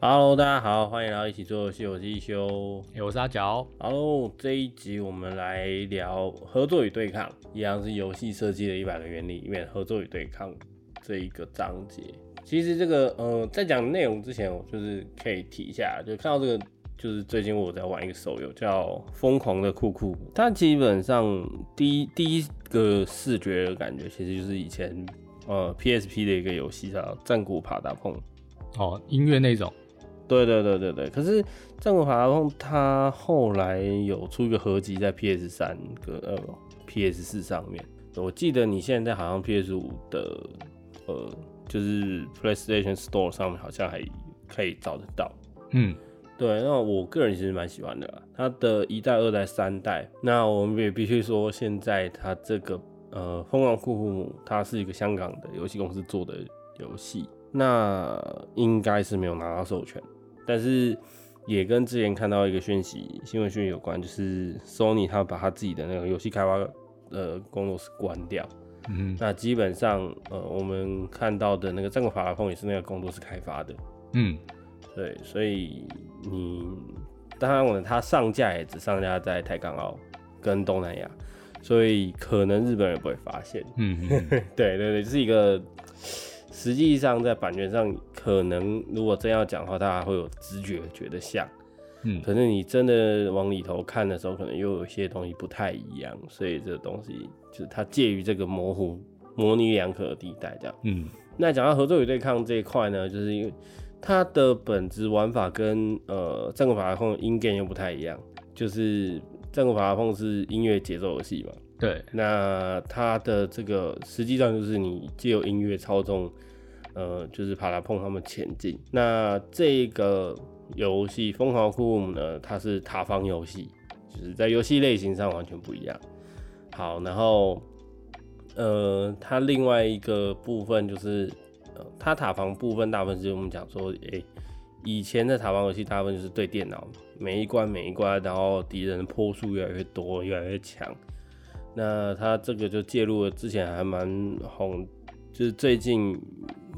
Hello，大家好，欢迎来到一起做游戏，我是一休。欸我是阿角。Hello，这一集我们来聊合作与对抗，一样是游戏设计的一百个原理里面合作与对抗这一个章节。其实这个呃，在讲内容之前，我就是可以提一下，就看到这个，就是最近我在玩一个手游叫《疯狂的酷酷》，它基本上第一第一个视觉的感觉，其实就是以前呃 PSP 的一个游戏叫《战鼓啪嗒碰》。哦，音乐那种。对对对对对，可是《战国法达碰》它后来有出一个合集在 PS 三跟呃 PS 四上面，我记得你现在好像 PS 五的呃就是 PlayStation Store 上面好像还可以找得到。嗯，对，那我个人其实蛮喜欢的啦，它的一代、二代、三代。那我们也必须说，现在它这个呃《疯狂酷酷姆》，它是一个香港的游戏公司做的游戏，那应该是没有拿到授权。但是也跟之前看到一个讯息新闻讯息有关，就是 Sony 他把他自己的那个游戏开发的工作室关掉。嗯那基本上呃我们看到的那个《战国法拉风》也是那个工作室开发的。嗯，对，所以你当然我它上架也只上架在台港澳跟东南亚，所以可能日本人不会发现。嗯嗯，对对对，就是一个实际上在版权上，可能如果真要讲的话，大家会有直觉觉得像，嗯。可是你真的往里头看的时候，可能又有一些东西不太一样，所以这个东西就是它介于这个模糊、模棱两可的地带这样。嗯。那讲到合作与对抗这一块呢，就是因为它的本质玩法跟呃战国法拉碰 in game 又不太一样，就是战国法拉碰是音乐节奏游戏嘛，对，那它的这个实际上就是你借由音乐操纵，呃，就是帕拉碰他们前进。那这个游戏《疯狂酷姆》呢，它是塔防游戏，就是在游戏类型上完全不一样。好，然后呃，它另外一个部分就是，呃，它塔防部分大部分是我们讲说，诶、以前的塔防游戏大部分就是对电脑，每一关每一关，然后敌人的波数越来越多，越来越强。那他这个就介入了之前还蛮红，就是最近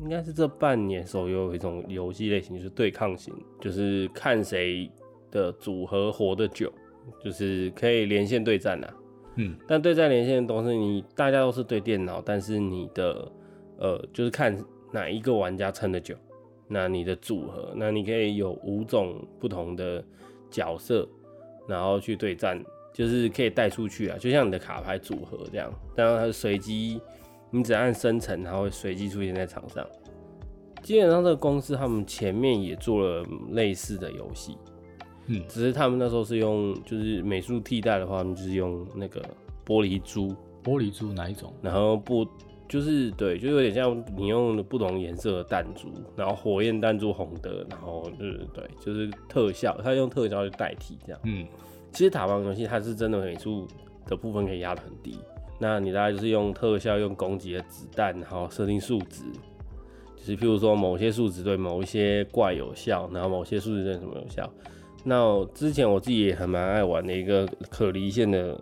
应该是这半年手游有一种游戏类型，就是对抗型，就是看谁的组合活得久，就是可以连线对战啊。嗯但对战连线的东西，你大家都是对电脑，但是你的呃，就是看哪一个玩家撑得久，那你的组合，那你可以有五种不同的角色，然后去对战，就是可以带出去啊，就像你的卡牌组合这样，当然它是随机，你只按生成，它会随机出现在场上。基本上这个公司他们前面也做了类似的游戏，嗯只是他们那时候是用就是美术替代的话，他们就是用那个玻璃珠，玻璃珠哪一种？然后不就是对，就有点像你用不同颜色的弹珠，然后火焰弹珠红的，然后就是对，就是特效，它用特效去代替这样。嗯其实塔防游戏它是真的美术的部分可以压得很低，那你大概就是用特效、用攻击的子弹，然后设定数值，就是譬如说某些数值对某一些怪有效，然后某些数值对什么有效。那之前我自己也很蛮爱玩的一个可离线的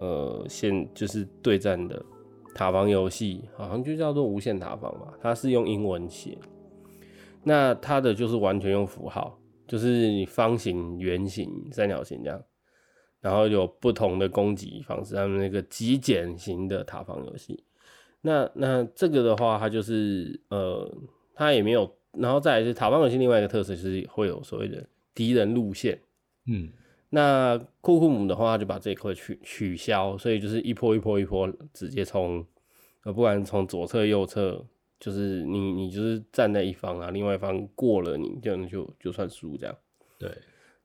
呃线，就是对战的塔防游戏，好像就叫做无限塔防吧，它是用英文写，那它的就是完全用符号，就是方形、圆形、三角形这样。然后有不同的攻击方式，他们那个极简型的塔防游戏。那那这个的话，它就是呃，它也没有，然后再来是塔防游戏另外一个特色就是会有所谓的敌人路线。嗯那库库姆的话，它就把这一块取取消，所以就是一波一波一波直接从呃，不管从左侧右侧，就是你你就是站在一方啊，另外一方过了你，这样就就算输这样。对，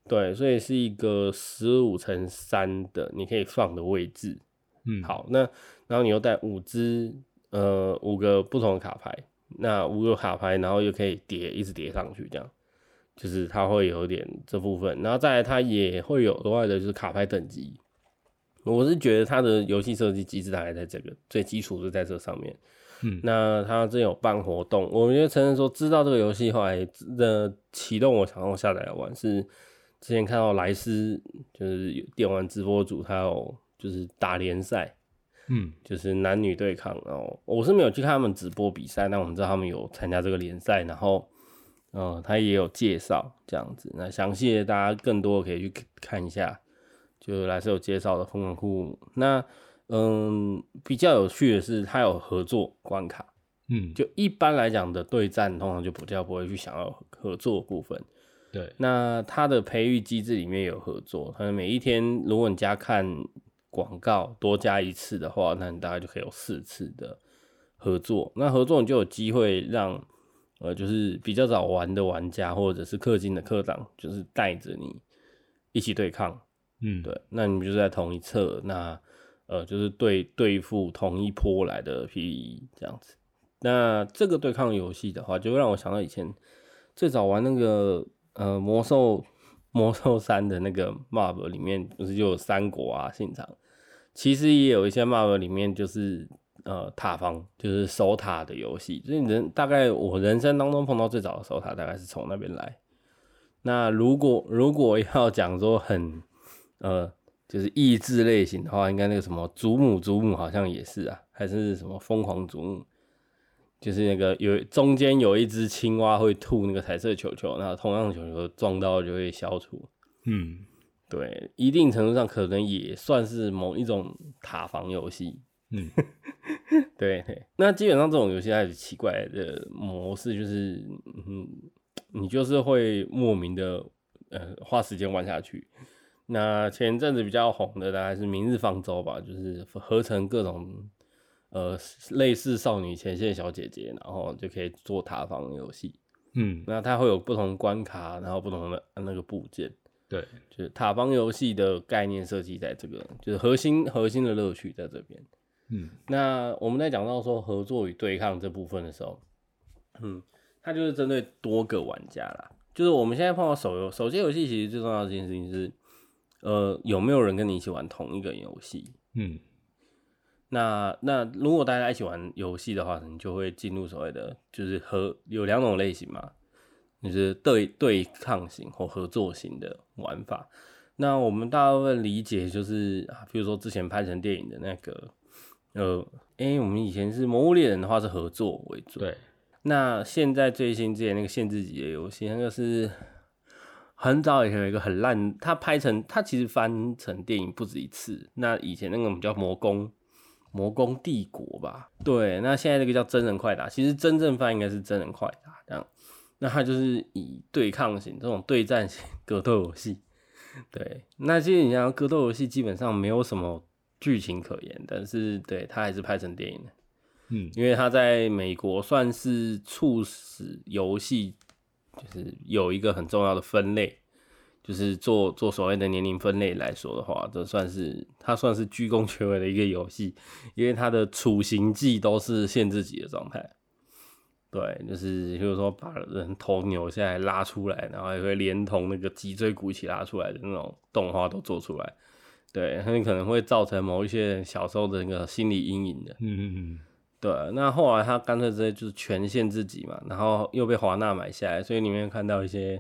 对，所以是一个十五乘三的你可以放的位置。嗯好，那然后你又带五只呃五个不同的卡牌，那五个卡牌，然后又可以叠一直叠上去，这样就是它会有点这部分，然后再来它也会有额外的就是卡牌等级。我是觉得它的游戏设计机制大概在这个最基础是在这上面。嗯那它真有办活动，我们就承认说知道这个游戏后来的启动，我想要下载来玩是之前看到莱斯就是有电玩直播组，他有就是打联赛，嗯就是男女对抗。然后我是没有去看他们直播比赛，但我们知道他们有参加这个联赛，然后呃，他也有介绍这样子。那详细的大家更多可以去看一下，就来是有介绍的疯狂库姆。那嗯，比较有趣的是，他有合作关卡。嗯，就一般来讲的对战，通常就不叫不会去想要合作部分。对，那它的培育机制里面有合作，可能每一天如果你加看广告多加一次的话，那你大概就可以有四次的合作。那合作你就有机会让呃，就是比较早玩的玩家或者是氪金的课长，就是带着你一起对抗。嗯，对，那你们就在同一侧，那呃，就是对对付同一波来的 PVE 这样子。那这个对抗游戏的话，就会让我想到以前最早玩那个呃魔兽 魔兽三的那个 MOP 里面，不是就有三国啊现场，其实也有一些 MOP 里面就是呃塔防，就是守塔的游戏。所以人大概我人生当中碰到最早的守塔，大概是从那边来。那如果如果要讲说很呃就是益智类型的话，应该那个什么祖母祖母好像也是啊，还是什么疯狂祖母。就是那个有中间有一只青蛙会吐那个彩色球球，那同样的球球撞到就会消除。嗯，对，一定程度上可能也算是某一种塔防游戏。嗯，对对。那基本上这种游戏它有奇怪的模式，就是嗯，你就是会莫名的呃花时间玩下去。那前阵子比较红的大概是《明日方舟》吧，就是合成各种。呃，类似少女前线小姐姐，然后就可以做塔防游戏。嗯，那它会有不同关卡，然后不同的那个部件。对，就是塔防游戏的概念设计在这个，就是核心核心的乐趣在这边。嗯，那我们在讲到说合作与对抗这部分的时候，嗯，它就是针对多个玩家啦。就是我们现在碰到手游手机游戏，其实最重要的一件事情是，呃，有没有人跟你一起玩同一个游戏？嗯。那那如果大家一起玩游戏的话，你就会进入所谓的就是和有两种类型嘛，就是对对抗型或合作型的玩法。那我们大部分理解就是啊，比如说之前拍成电影的那个，呃，哎，我们以前是《魔物猎人》的话是合作为主。对。那现在最新之前那个限制级的游戏，那个是很早以前有一个很烂，它拍成它其实翻成电影不止一次。那以前那个我们叫魔宫。魔宫帝国吧，对，那现在这个叫真人快打，其实真正翻应该是真人快打这样，那它就是以对抗型这种对战型 格斗游戏，对，那其实你像格斗游戏基本上没有什么剧情可言，但是对它还是拍成电影的，嗯，因为它在美国算是促使游戏就是有一个很重要的分类。就是做做所谓的年龄分类来说的话，这算是它算是居功全伟的一个游戏，因为它的处刑技都是限制级的状态。对，就是就是说把人头扭下来拉出来，然后也会连同那个脊椎骨一起拉出来的那种动画都做出来。对，很可能会造成某一些人小时候的那个心理阴影的。嗯嗯嗯。对，那后来他干脆直接就是全限制级嘛，然后又被华纳买下来，所以里面看到一些。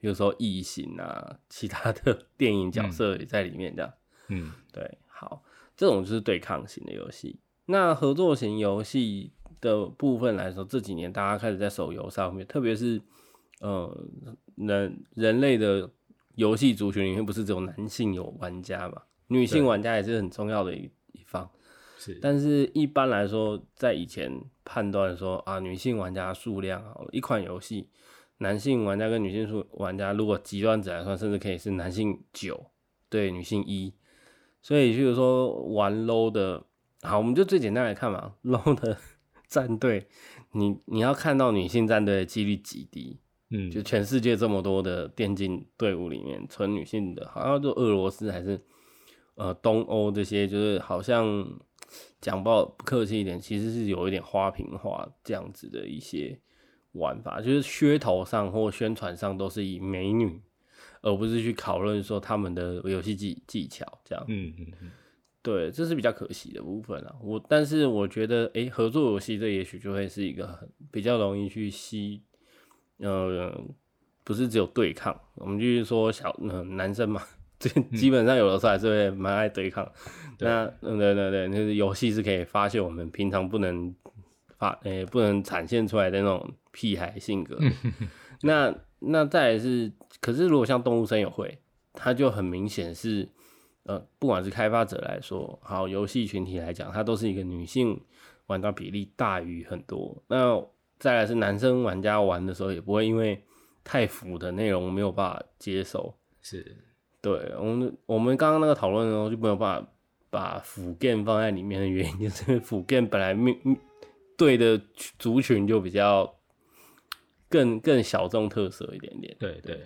比如说异形啊，其他的 电影角色也在里面，这样。嗯，对，好，这种就是对抗型的游戏。那合作型游戏的部分来说，这几年大家开始在手游上面，特别是呃人人类的游戏族群里面，不是只有男性有玩家嘛？女性玩家也是很重要的一一方。是，但是一般来说，在以前判断说啊，女性玩家数量好，一款游戏。男性玩家跟女性数玩家，如果极端值来算，甚至可以是男性九对女性一，所以就是说玩 low 的，好，我们就最简单来看嘛，low 的战队，你你要看到女性战队的几率极低，嗯，就全世界这么多的电竞队伍里面，纯女性的，好像就俄罗斯还是呃东欧这些，就是好像讲不不客气一点，其实是有一点花瓶化这样子的一些。玩法就是噱头上或宣传上都是以美女，而不是去讨论说他们的游戏技技巧这样。嗯嗯嗯，对，这是比较可惜的部分啊。我但是我觉得，哎，合作游戏这也许就会是一个很比较容易去吸，呃，不是只有对抗。我们就是说小嗯男生嘛，这基本上有的时候还是会蛮爱对抗。那嗯对对对，就是游戏是可以发现我们平常不能发，诶不能展现出来的那种。屁孩性格，那那再来是，可是如果像动物森友会，它就很明显是，呃，不管是开发者来说，好游戏群体来讲，它都是一个女性玩家比例大于很多。那再来是男生玩家玩的时候，也不会因为太腐的内容没有办法接受。是，对我们我们刚刚那个讨论的时候，就没有办法把腐 game 放在里面的原因，就是腐 game 本来面对的族群就比较更更小众特色一点点。对对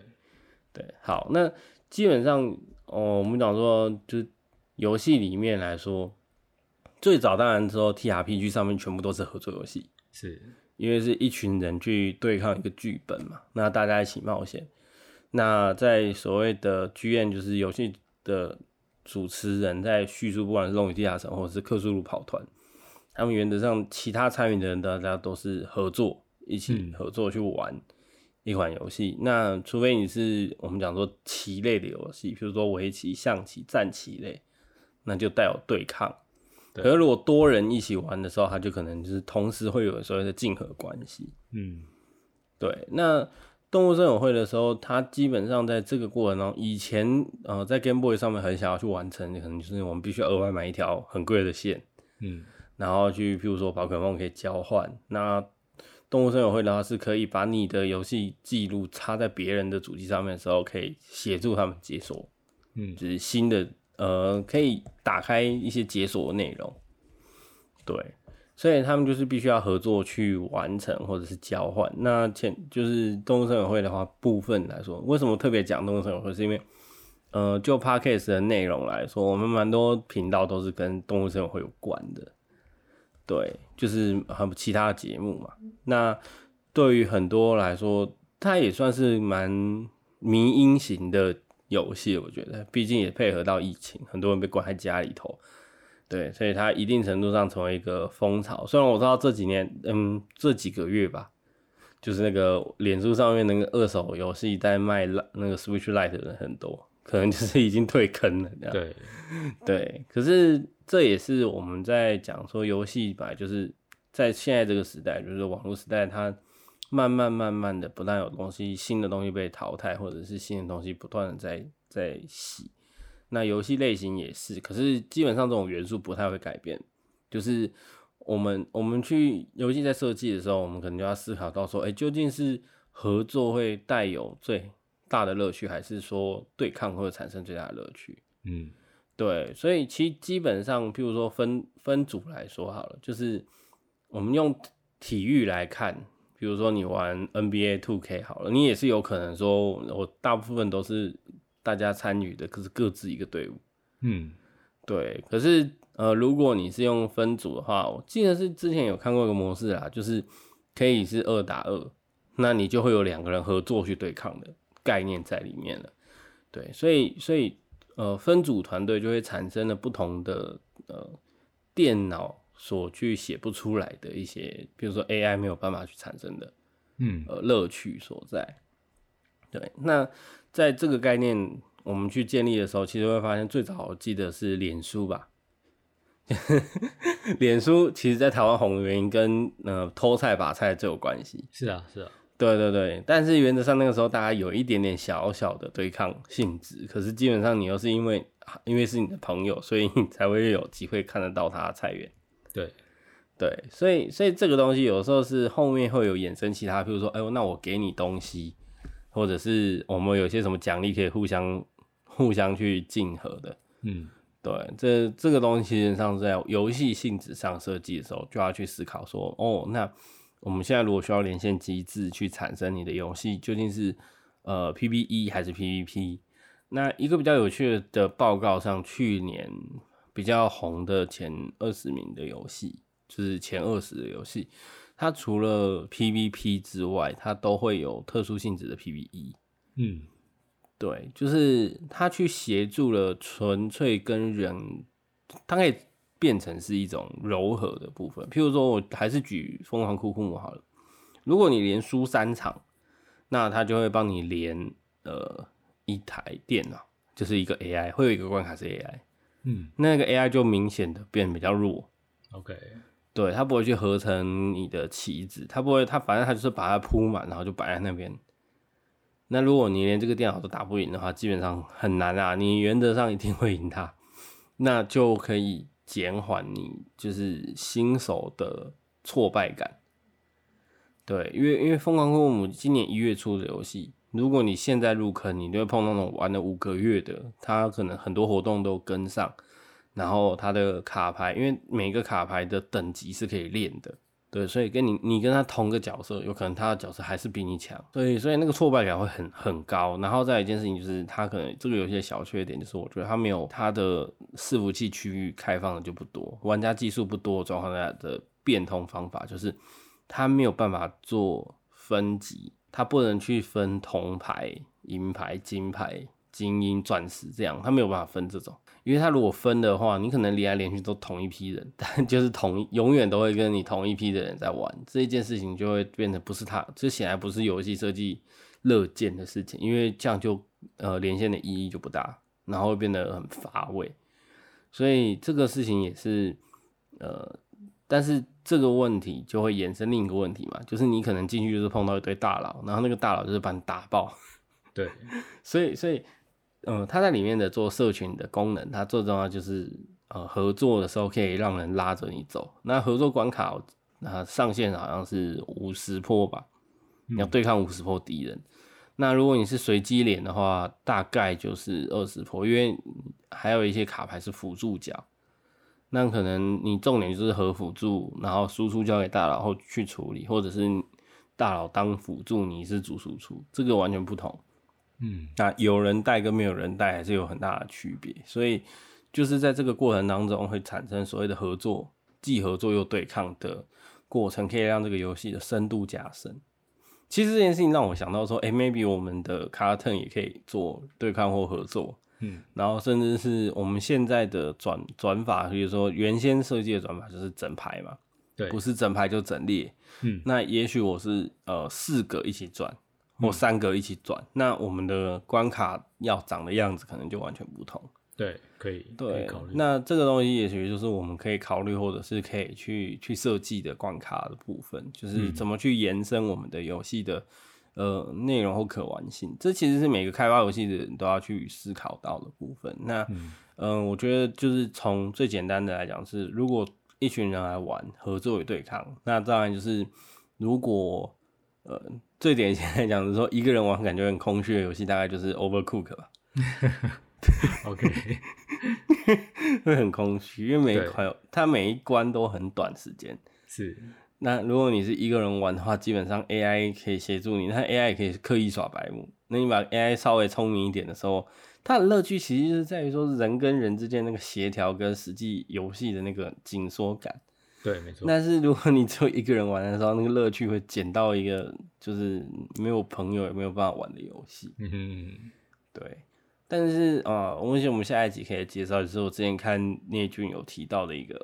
对，好，那基本上哦，我们讲说，就是游戏里面来说，最早当然说 T R P G 上面全部都是合作游戏，是。因为是一群人去对抗一个剧本嘛，那大家一起冒险。那在所谓的剧院，就是游戏的主持人在叙述，不管是《龙与地下城》或者是《克苏鲁跑团》，他们原则上其他参与的人，大家都是合作，一起合作去玩一款游戏。那除非你是我们讲说棋类的游戏，比如说围棋、象棋、战棋类，那就带有对抗。可是如果多人一起玩的时候，他就可能就是同时会有所谓的竞合关系。嗯，对。那动物森友会的时候，它基本上在这个过程中，以前呃在 Game Boy 上面很想要去完成，可能就是我们必须额外买一条很贵的线，嗯，然后去譬如说宝可梦可以交换。那动物森友会的话，是可以把你的游戏记录插在别人的主机上面的时候，可以协助他们解锁，嗯，就是新的。呃，可以打开一些解锁的内容，对，所以他们就是必须要合作去完成或者是交换。那前就是动物森友会的话，部分来说，为什么特别讲动物森友会？是因为，呃，就 podcast 的内容来说，我们蛮多频道都是跟动物森友会有关的，对，就是很其他节目嘛。那对于很多来说，它也算是蛮迷因型的。游戏我觉得，毕竟也配合到疫情，很多人被关在家里头，对，所以它一定程度上成为一个风潮。虽然我知道这几年，嗯，这几个月吧，就是那个脸书上面那个二手游戏在卖那个 Switch Lite 的人很多，可能就是已经退坑了。对，对。可是这也是我们在讲说，游戏吧，就是在现在这个时代，就是网络时代，它。慢慢慢慢的，不但有东西新的东西被淘汰，或者是新的东西不断的在在洗，那游戏类型也是。可是基本上这种元素不太会改变，就是我们我们去游戏在设计的时候，我们可能就要思考到说，哎，究竟是合作会带有最大的乐趣，还是说对抗会产生最大的乐趣？嗯，对。所以其实基本上，譬如说分分组来说好了，就是我们用体育来看。比如说你玩 NBA Two K 好了，你也是有可能说，我大部分都是大家参与的，可是各自一个队伍。嗯，对。可是呃，如果你是用分组的话，我记得是之前有看过一个模式啊，就是可以是二打二，那你就会有两个人合作去对抗的概念在里面了。对，所以所以呃，分组团队就会产生了不同的呃电脑。所去写不出来的一些，比如说 AI 没有办法去产生的，嗯，呃，乐趣所在。对，那在这个概念我们去建立的时候，其实会发现最早我记得是脸书吧。脸书其实，在台湾红的原因跟呃偷菜把菜最有关系。是啊，是啊，对对对。但是原则上那个时候大家有一点点小小的对抗性质，可是基本上你又是因为因为是你的朋友，所以你才会有机会看得到他的菜园。对，对，所以所以这个东西有时候是后面会有衍生其他，比如说，哎呦，那我给你东西，或者是我们有些什么奖励可以互相互相去竞合的，嗯，对，这这个东西实际上在游戏性质上设计的时候，就要去思考说，哦，那我们现在如果需要连线机制去产生你的游戏，究竟是呃 PVE 还是 PVP？那一个比较有趣的报告上，去年。比较红的前二十名的游戏，就是前二十的游戏，它除了 PVP 之外，它都会有特殊性质的 PVE。嗯，对，就是它去协助了纯粹跟人，它可以变成是一种柔和的部分。譬如说，我还是举疯狂酷酷姆好了，如果你连输三场，那他就会帮你连呃一台电脑，就是一个 AI，会有一个关卡是 AI。嗯，那个 AI 就明显的变比较弱。OK，对，它不会去合成你的棋子，它不会，它反正它就是把它铺满，然后就摆在那边，那如果你连这个电脑都打不赢的话，基本上很难啊。你原则上一定会赢他，那就可以减缓你就是新手的挫败感。对，因为因为疯狂克姆今年一月出的游戏，如果你现在入坑，你就会碰到那种玩了五个月的，他可能很多活动都跟上，然后他的卡牌，因为每个卡牌的等级是可以练的，对，所以跟你你跟他同个角色，有可能他的角色还是比你强，所以所以那个挫败感会很很高。然后再一件事情就是，他可能这个游戏的小缺点就是，我觉得他没有他的伺服器区域开放的就不多，玩家技术不多状况下的变通方法就是。他没有办法做分级，他不能去分铜牌、银牌、金牌、精英、钻石这样，他没有办法分这种，因为他如果分的话，你可能连来连去都同一批人，但就是同永远都会跟你同一批的人在玩，这一件事情就会变得不是他，这显然不是游戏设计乐见的事情，因为这样就呃连线的意义就不大，然后会变得很乏味，所以这个事情也是呃。但是这个问题就会衍生另一个问题嘛，就是你可能进去就是碰到一堆大佬，然后那个大佬就是把你打爆。对，所以所以，嗯，他在里面的做社群的功能，它最重要就是呃合作的时候可以让人拉着你走。那合作关卡那上限好像是五十破吧，你要对抗五十破敌人。那如果你是随机连的话，大概就是二十破，因为还有一些卡牌是辅助角。那可能你重点就是和辅助，然后输出交给大佬后去处理，或者是大佬当辅助，你是主输出，这个完全不同。嗯，那有人带跟没有人带还是有很大的区别，所以就是在这个过程当中会产生所谓的合作，既合作又对抗的过程，可以让这个游戏的深度加深。其实这件事情让我想到说，哎，maybe 我们的卡特也可以做对抗或合作。嗯，然后甚至是我们现在的转转法，比如说原先设计的转法就是整排嘛，对，不是整排就整列。嗯，那也许我是呃四个一起转，或三个一起转，那我们的关卡要长的样子可能就完全不同。对，可以，对，考虑。那这个东西也许就是我们可以考虑，或者是可以去去设计的关卡的部分，就是怎么去延伸我们的游戏的。呃，内容或可玩性，这其实是每个开发游戏的人都要去思考到的部分。那，嗯，我觉得就是从最简单的来讲，是如果一群人来玩，合作与对抗，那当然就是如果呃最典型来讲是说一个人玩感觉很空虚的游戏，大概就是 Overcook 吧。OK，会很空虚，因为每一关它每一关都很短时间。是。那如果你是一个人玩的话，基本上 AI 可以协助你，那 AI 也可以刻意耍白目。那你把 AI 稍微聪明一点的时候，它的乐趣其实就是在于说人跟人之间那个协调跟实际游戏的那个紧缩感。对，没错。但是如果你只有一个人玩的时候，那个乐趣会减到一个就是没有朋友也没有办法玩的游戏。嗯哼，对。但是啊，我想我们下一集可以介绍，就是我之前看聂俊有提到的一个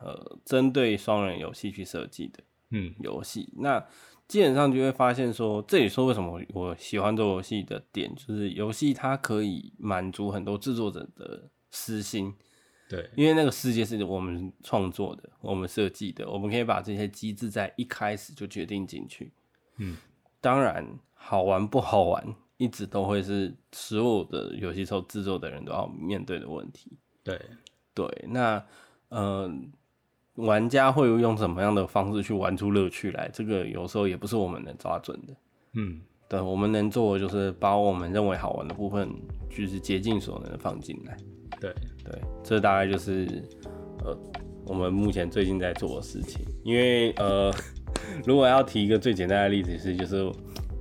呃，针对双人游戏去设计的。嗯，游戏那基本上就会发现说，这里说为什么我喜欢做游戏的点，就是游戏它可以满足很多制作者的私心。对，因为那个世界是我们创作的，我们设计的，我们可以把这些机制在一开始就决定进去。嗯，当然好玩不好玩，一直都会是所有的游戏受制作的人都要面对的问题。对，对，那嗯。玩家会用什么样的方式去玩出乐趣来？这个有时候也不是我们能抓准的。嗯，对，我们能做的就是把我们认为好玩的部分，就是竭尽所能的放进来。对对，这大概就是呃我们目前最近在做的事情。因为呃，如果要提一个最简单的例子是，就是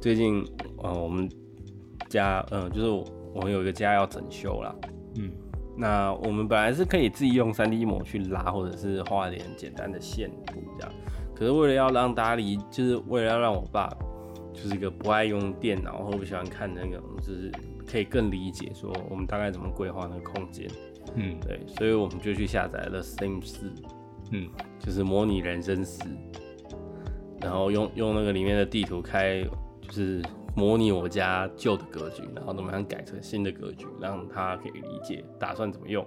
最近呃我们家嗯就是我们有一个家要整修啦。嗯。那我们本来是可以自己用三 D 模去拉，或者是画点简单的线图这样。可是为了要让大家理，就是为了要让我爸，就是一个不爱用电脑或不喜欢看那种，就是可以更理解说我们大概怎么规划那个空间。嗯，对，所以我们就去下载了 Sim 四，嗯，就是模拟人生四，然后用用那个里面的地图开，就是。模拟我家旧的格局，然后怎么样改成新的格局，让他可以理解打算怎么用。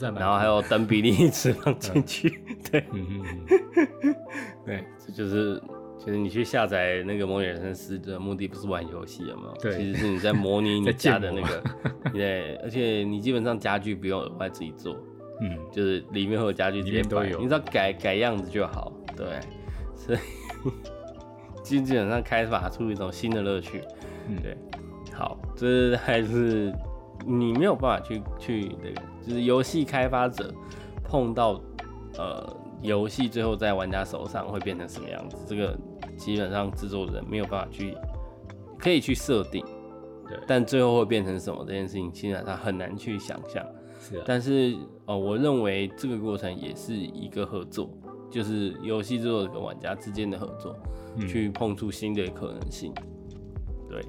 然后还有等比例尺放进去，对，对，这就是其实你去下载那个《模拟人生四》的目的不是玩游戏，有没有？对其实是你在模拟你 家的那个，对，而且你基本上家具不用额外自己做，嗯，就是里面会有家具直接都有你只要改改样子就好，对，所以 基基本上开发出一种新的乐趣，嗯对，好，这还是你没有办法去去那个，就是游戏开发者碰到呃游戏最后在玩家手上会变成什么样子，这个基本上制作人没有办法去可以去设定，对，但最后会变成什么这件事情，基本上很难去想象。是啊，但是呃，我认为这个过程也是一个合作，就是游戏制作者跟玩家之间的合作，嗯去碰触新的可能性。对，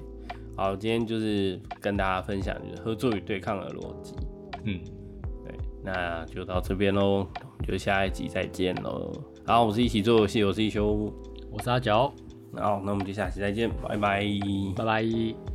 好，今天就是跟大家分享就是合作与对抗的逻辑。嗯，对，那就到这边喽，我们就下一集再见喽。好，我是一起做游戏，我是一休，我是阿角，好，那我们就下期再见，拜拜。拜拜。